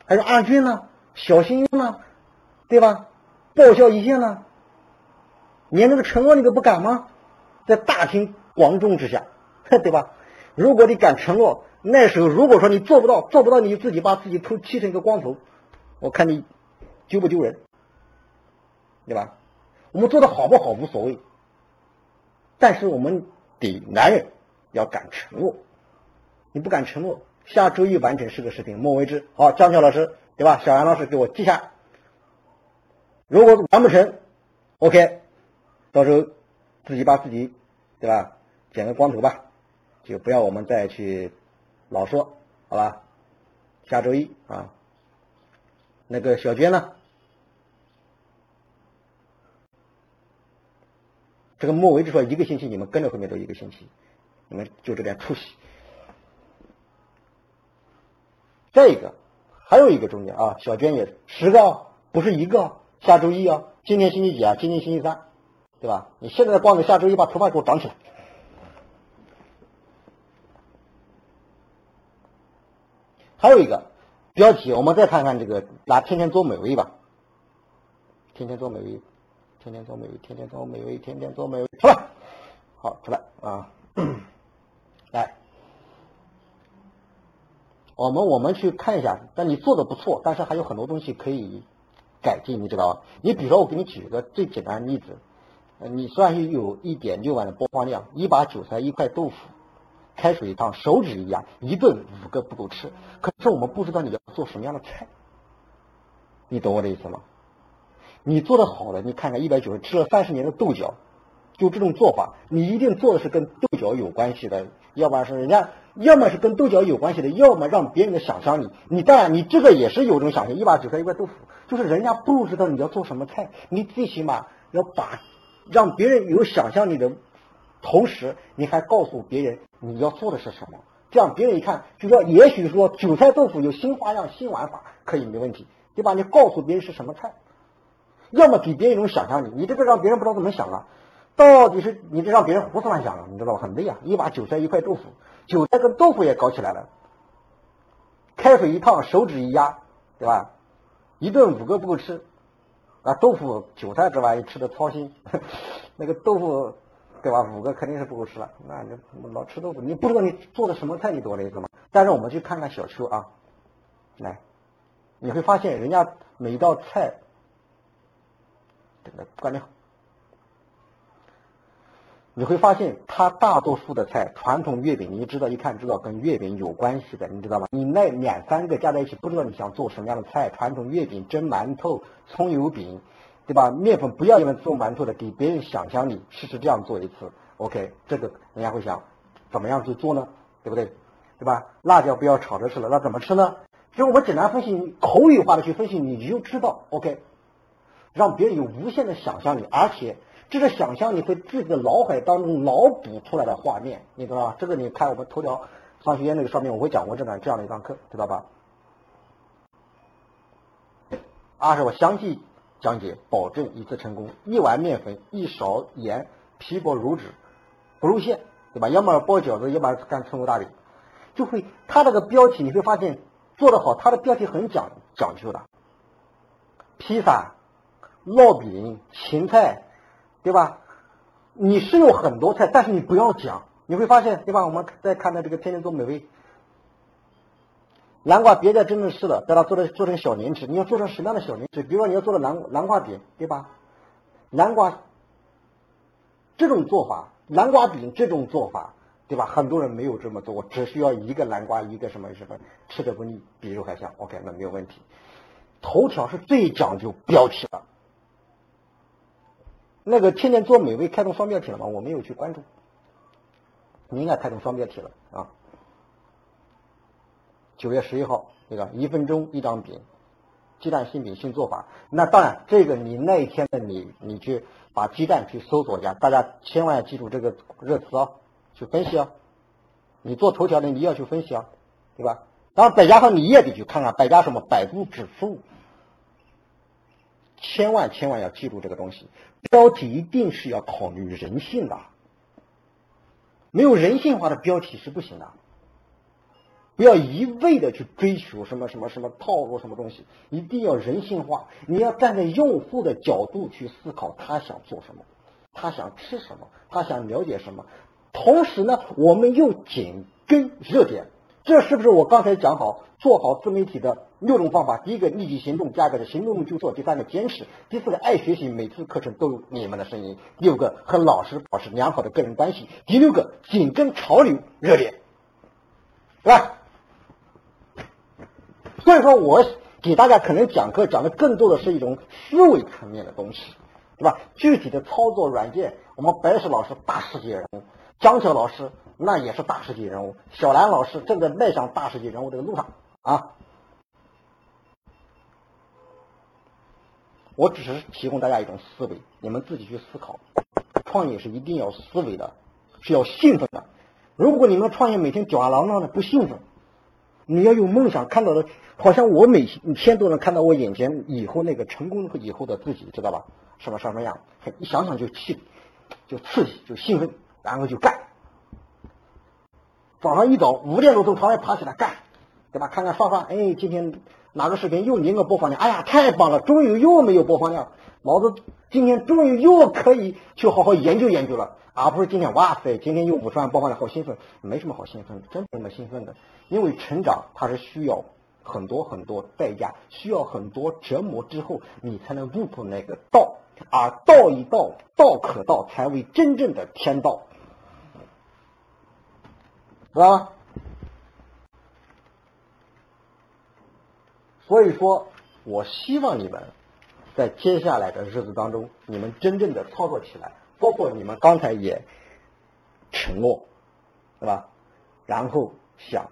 还有二军呢，小心呢，对吧？爆笑一线呢，连这个承诺你都不敢吗？在大庭广众之下，对吧？如果你敢承诺，那时候如果说你做不到，做不到你就自己把自己头剃成一个光头。我看你丢不丢人，对吧？我们做的好不好无所谓，但是我们得男人要敢承诺。你不敢承诺，下周一完成十个视频，莫为之。好，张晓老师，对吧？小杨老师给我记下。如果完不成，OK，到时候自己把自己，对吧？剪个光头吧，就不要我们再去老说，好吧？下周一啊。那个小娟呢？这个莫为之说一个星期，你们跟着后面都一个星期，你们就这点出息。再一个，还有一个中间啊，小娟也十个，不是一个。下周一啊，今天星期几啊？今天星期三，对吧？你现在光着下周一把头发给我长起来。还有一个。标题，我们再看看这个，拿天天做美味吧。天天做美味，天天做美味，天天做美味，天天做美味，出来，好出来啊！来，我们我们去看一下，但你做的不错，但是还有很多东西可以改进，你知道吧？你比如说，我给你举一个最简单的例子，你虽然有一点六万的播放量，一把韭菜，一块豆腐。开水一烫，手指一样，一顿五个不够吃。可是我们不知道你要做什么样的菜，你懂我的意思吗？你做的好的，你看看一百九十吃了三十年的豆角，就这种做法，你一定做的是跟豆角有关系的，要不然是人家，要么是跟豆角有关系的，要么让别人的想象你，你当然你这个也是有种想象，一把韭菜一块豆腐，就是人家不知道你要做什么菜，你最起码要把让别人有想象力的同时，你还告诉别人你要做的是什么，这样别人一看就说，也许说韭菜豆腐有新花样、新玩法，可以没问题，对吧？你告诉别人是什么菜。要么给别人一种想象，力你这个让别人不知道怎么想啊，到底是你这让别人胡思乱想了，你知道吧？很累啊，一把韭菜一块豆腐，韭菜跟豆腐也搞起来了，开水一烫，手指一压，对吧？一顿五个不够吃，啊，豆腐韭菜这玩意吃的操心，那个豆腐，对吧？五个肯定是不够吃了，那你老吃豆腐，你不知道你做的什么菜，你懂我的意思吗？但是我们去看看小邱啊，来，你会发现人家每道菜。这个关掉。你会发现，它大多数的菜，传统月饼，你知道，一看知道跟月饼有关系的，你知道吗？你那两三个加在一起，不知道你想做什么样的菜。传统月饼、蒸馒头、葱油饼，对吧？面粉不要用来做馒头的，给别人想象你试试这样做一次，OK？这个人家会想，怎么样去做呢？对不对？对吧？辣椒不要炒着吃了，那怎么吃呢？就我们简单分析，口语化的去分析，你就知道，OK？让别人有无限的想象力，而且这个想象力会自己的脑海当中脑补出来的画面，你知道吧？这个你看我们头条商学院那个上面我会讲过这个这样的一堂课，知道吧？二是我详细讲解，保证一次成功。一碗面粉，一勺盐，皮薄如纸，不露馅，对吧？要么包饺子，要么干葱油大饼，就会它这个标题你会发现做得好，它的标题很讲讲究的，披萨。烙饼、芹菜，对吧？你是有很多菜，但是你不要讲，你会发现，对吧？我们再看到这个天天做美味，南瓜别再真正吃了，把它做成做成小零食。你要做成什么样的小零食？比如说你要做的南南瓜饼，对吧？南瓜这种做法，南瓜饼这种做法，对吧？很多人没有这么做过，只需要一个南瓜，一个什么什么，吃的不腻，比肉还香。OK，那没有问题。头条是最讲究标题的。那个天天做美味开通双标题了吗？我没有去关注，你应该开通双标题了啊。九月十一号，那个一分钟一张饼，鸡蛋新饼新做法。那当然，这个你那一天的你，你去把鸡蛋去搜索一下，大家千万要记住这个热词啊，去分析啊。你做头条的，你要去分析啊，对吧？当然，百家号你也得去看看百家什么百度指数。千万千万要记住这个东西，标题一定是要考虑人性的，没有人性化的标题是不行的。不要一味的去追求什么什么什么套路什么东西，一定要人性化。你要站在用户的角度去思考，他想做什么，他想吃什么，他想了解什么。同时呢，我们又紧跟热点。这是不是我刚才讲好做好自媒体的六种方法？第一个立即行动，第二个是行动就做，第三个坚持，第四个爱学习，每次课程都有你们的声音。第五个和老师保持良好的个人关系。第六个紧跟潮流热点，对吧？所以说我给大家可能讲课讲的更多的是一种思维层面的东西，对吧？具体的操作软件，我们白石老师大世界人物，江桥老师。那也是大世界人物，小兰老师正在迈向大世界人物这个路上啊！我只是提供大家一种思维，你们自己去思考。创业是一定要思维的，是要兴奋的。如果你们创业每天吊儿郎当的不兴奋，你要有梦想，看到的，好像我每天都能看到我眼前以后那个成功以后的自己，知道吧？什么什么样？一想想就气，就刺激，就兴奋，然后就干。早上一早五点多从床上爬起来干，对吧？看看刷刷，哎，今天哪个视频又零个播放量？哎呀，太棒了！终于又没有播放量，老子今天终于又可以去好好研究研究了，而不是今天哇塞，今天又五十万播放量，好兴奋！没什么好兴奋的，真没什么兴奋的，因为成长它是需要很多很多代价，需要很多折磨之后，你才能悟出那个道，而道一道，道可道，才为真正的天道。是吧？所以说，我希望你们在接下来的日子当中，你们真正的操作起来，包括你们刚才也承诺，对吧？然后想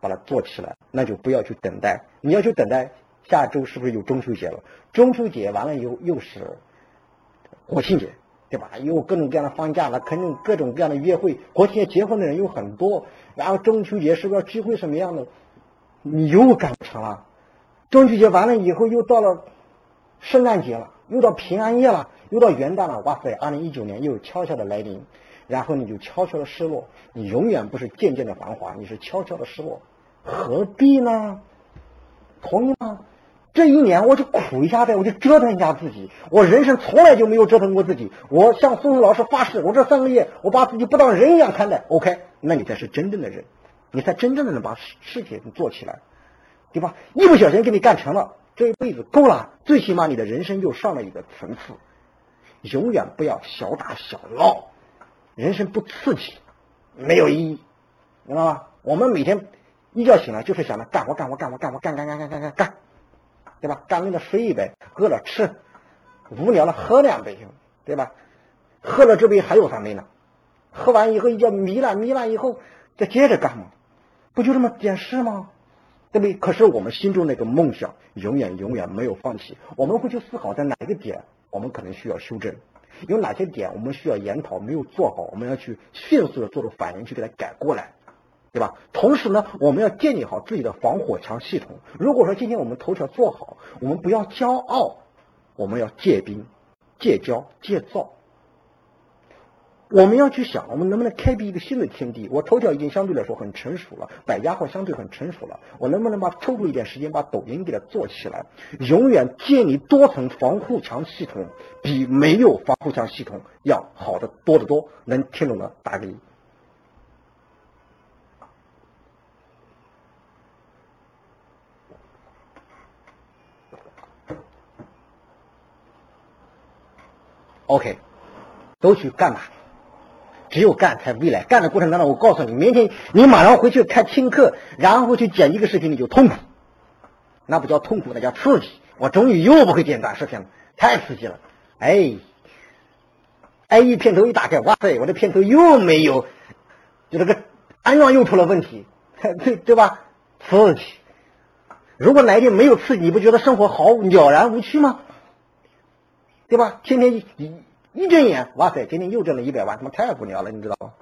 把它做起来，那就不要去等待。你要去等待，下周是不是有中秋节了？中秋节完了以后又是国庆节，对吧？有各种各样的放假了，肯定各种各样的约会。国庆节结婚的人有很多，然后中秋节是不是聚会什么样的？你又赶不上了。中秋节完了以后，又到了圣诞节了，又到平安夜了，又到元旦了。哇塞，二零一九年又悄悄的来临，然后你就悄悄的失落。你永远不是渐渐的繁华，你是悄悄的失落，何必呢？同意吗？这一年我就苦一下呗，我就折腾一下自己。我人生从来就没有折腾过自己。我向宋老师发誓，我这三个月我把自己不当人一样看待。OK，那你才是真正的人，你才真正的能把事事情做起来，对吧？一不小心给你干成了，这一辈子够了，最起码你的人生又上了一个层次。永远不要小打小闹，人生不刺激，没有意义，明白吗？我们每天一觉醒来就是想着干活干活干活干活干干干干干干干。对吧？干累了睡一杯，饿了吃，无聊了喝两杯，对吧？喝了这杯还有三杯呢，喝完以后一觉迷了，迷了以后再接着干嘛？不就这么点事吗？对不对？可是我们心中那个梦想永远永远没有放弃。我们会去思考在哪一个点我们可能需要修正，有哪些点我们需要研讨没有做好，我们要去迅速的做出反应去给它改过来。对吧？同时呢，我们要建立好自己的防火墙系统。如果说今天我们头条做好，我们不要骄傲，我们要戒兵、戒骄、戒躁。我们要去想，我们能不能开辟一个新的天地？我头条已经相对来说很成熟了，百家号相对很成熟了，我能不能把抽出一点时间把抖音给它做起来？永远建立多层防护墙系统，比没有防护墙系统要好的多得多。能听懂的打个一。OK，都去干吧，只有干才未来。干的过程当中，我告诉你，明天你马上回去看听课，然后去剪一个视频，你就痛苦。那不叫痛苦，那叫刺激。我终于又不会剪短视频了，太刺激了。哎，哎，一片头一打开，哇塞，我的片头又没有，就这个安装又出了问题，对对吧？刺激。如果哪一天没有刺激，你不觉得生活好了然无趣吗？对吧？天天一一一睁眼，哇塞，今天又挣了一百万，他妈太无聊了，你知道吗？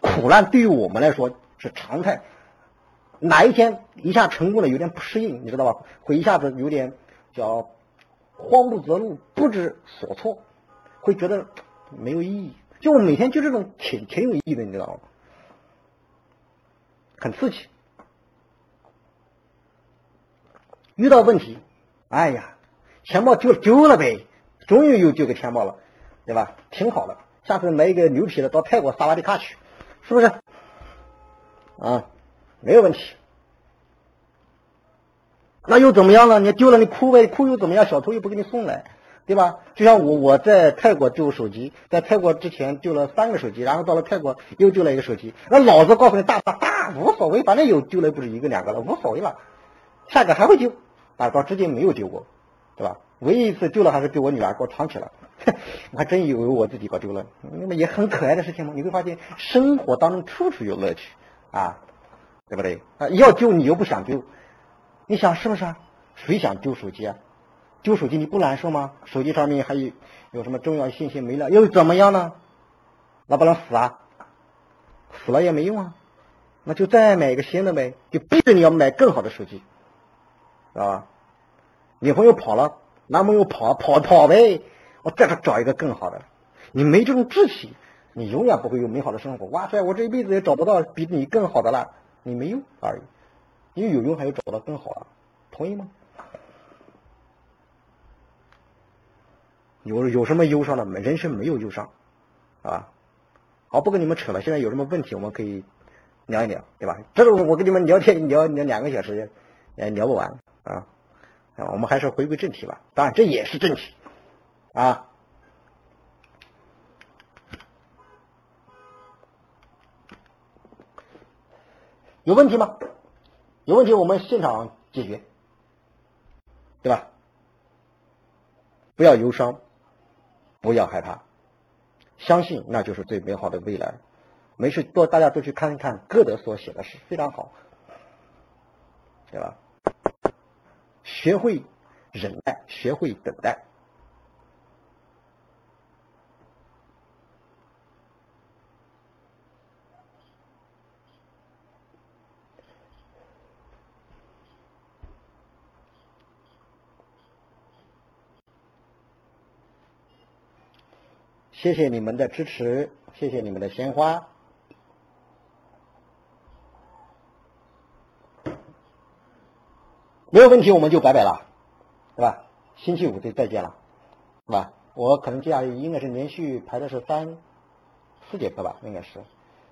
苦难对于我们来说是常态，哪一天一下成功了，有点不适应，你知道吧？会一下子有点叫慌不择路、不知所措，会觉得没有意义。就我每天就这种挺挺有意义的，你知道吗？很刺激，遇到问题，哎呀。钱包丢丢了呗，终于又丢个钱包了，对吧？挺好的，下次买一个牛皮的到泰国萨瓦迪卡去，是不是？啊，没有问题。那又怎么样呢？你丢了你哭呗，哭又怎么样？小偷又不给你送来，对吧？就像我我在泰国丢手机，在泰国之前丢了三个手机，然后到了泰国又丢了一个手机。那老子告诉你大大大无所谓，反正有丢了不是一个两个了，无所谓了，下个还会丢，啊，到至今没有丢过。对吧？唯一一次丢了还是被我女儿给我藏起来，我还真以为我自己搞丢了。那么也很可爱的事情嘛。你会发现生活当中处处有乐趣啊，对不对？啊，要丢你又不想丢，你想是不是啊？谁想丢手机啊？丢手机你不难受吗？手机上面还有有什么重要信息没了又怎么样呢？那不能死啊？死了也没用啊，那就再买一个新的呗，就逼着你要买更好的手机，知道吧？女朋友跑了，男朋友跑跑跑呗，我再找一个更好的。你没这种志气，你永远不会有美好的生活。哇塞，我这一辈子也找不到比你更好的了，你没用而已。因为有用还有找到更好的，同意吗？有有什么忧伤的？人生没有忧伤，啊。好，不跟你们扯了。现在有什么问题，我们可以聊一聊，对吧？这种我跟你们聊天聊聊两个小时也聊不完啊。我们还是回归正题吧。当然，这也是正题啊。有问题吗？有问题，我们现场解决，对吧？不要忧伤，不要害怕，相信那就是最美好的未来。没事多，大家都去看一看歌德所写的诗，非常好，对吧？学会忍耐，学会等待。谢谢你们的支持，谢谢你们的鲜花。没有问题，我们就拜拜了，对吧？星期五就再见了，是吧？我可能接下来应该是连续排的是三四节课吧，应该是。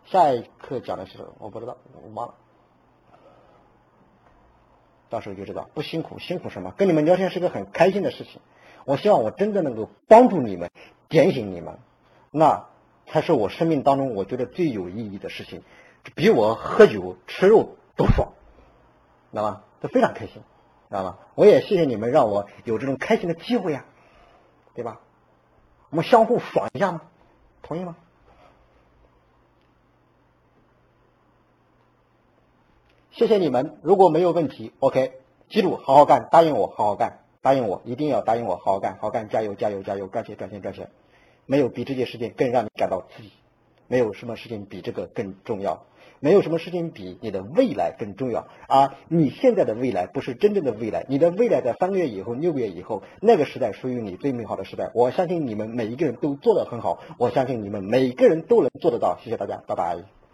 下一课讲的是我不知道，我忘了，到时候就知道。不辛苦，辛苦什么？跟你们聊天是个很开心的事情。我希望我真的能够帮助你们，点醒你们，那才是我生命当中我觉得最有意义的事情，比我喝酒吃肉都爽，知道吗？非常开心，知道吗？我也谢谢你们让我有这种开心的机会呀，对吧？我们相互爽一下吗？同意吗？谢谢你们，如果没有问题，OK，记住好好干，答应我好好干。答应我，一定要答应我，好好干，好干，加油，加油，加油，赚钱，赚钱，赚钱。没有比这件事情更让你感到刺激，没有什么事情比这个更重要，没有什么事情比你的未来更重要。而你现在的未来不是真正的未来，你的未来在三个月以后、六个月以后，那个时代属于你最美好的时代。我相信你们每一个人都做得很好，我相信你们每个人都能做得到。谢谢大家，拜拜。